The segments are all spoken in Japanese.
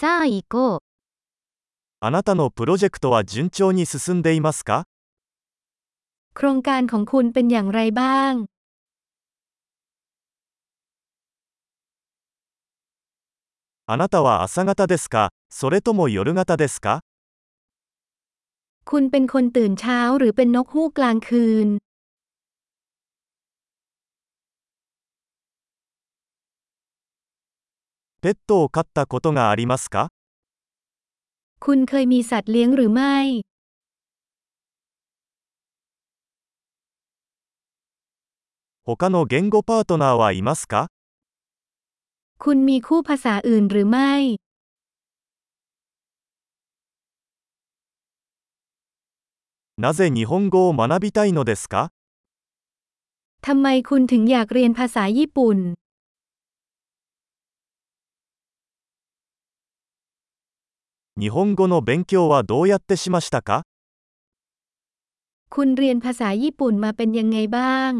さあ行こう。あなたのプロジェクトは順調に進んでいますか โครงการของคุณเป็นอย่างไรบ้าง あなたは朝方ですかそれとも夜型ですか คุณเป็นคนตื่นเช้าหรือเป็นนกฮูกกลางคืน ペットを飼ったことがありますか คุณเคยมีสัตว์เลี้ยงหรือไม่ 他の言語パートナーはいますか คุณมีคู่ภาษาอื่นหรือไม่ なぜ日本語を学びたいのですか ทำไมคุณถึงอยากเรียนภาษาญี่ปุ่น 日本語の勉強はどうやってしましたか คุณเรียนภาษาญี่ปุ่นมาเป็นยังไงบ้าง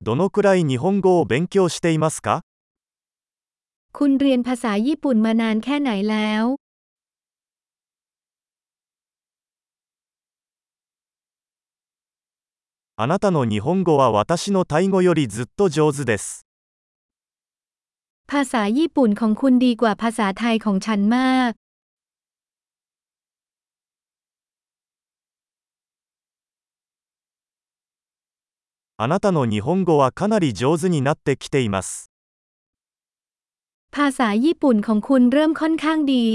どのくらい日本語を勉強していますか คุณเรียนภาษาญี่ปุ่นมานานแค่ไหนแล้ว あなたの日本語は私のタイ語よりずっと上手です。 ภาษาญี่ปุ่นของคุณดีกว่าภาษาไทยของฉันมาก あなたの日本語はかなり上手になってきています。 ภาษาญี่ปุ่นของคุณเริ่มค่อนข้างดี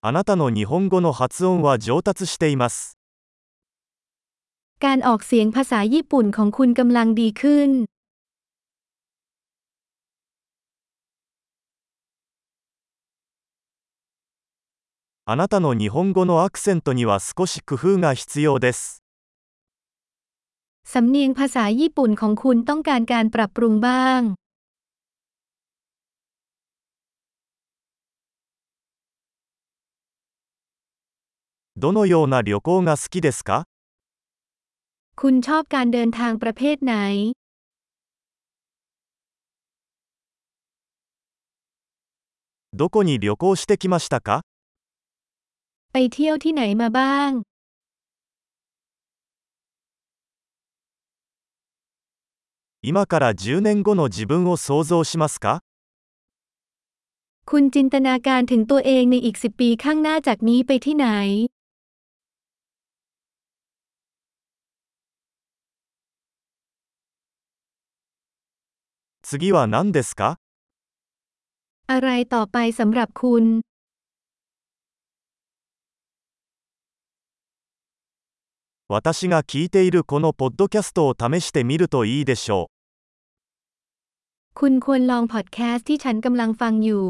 あなたの日本語の発音は上達しています。 การออกเสียงภาษาญี่ปุ่นของคุณกำลังดีขึ้น あなたの日本語のアクセントには少し工夫が必要です。 สำเนียงภาษาญี่ปุ่นของคุณต้องการการปรับปรุงบ้าง どのような旅行が好きですか คุณชอบการเดินทางประเภทไหน どこに旅行してきましたか ไปเที่ยวที่ไหนมาบ้าง 今から10年後の自分を想像しますか คุณจินตนาการถึงตัวเองในอีกสิบปีข้างหน้าจากนี้ไปที่ไหน 次は何ですか อะไรต่อไปสำหรับคุณ 私が聞いているこのポッドキャストを試してみるといいでしょう。 คุณควรลองพอดแคสต์ที่ฉันกำลังฟังอยู่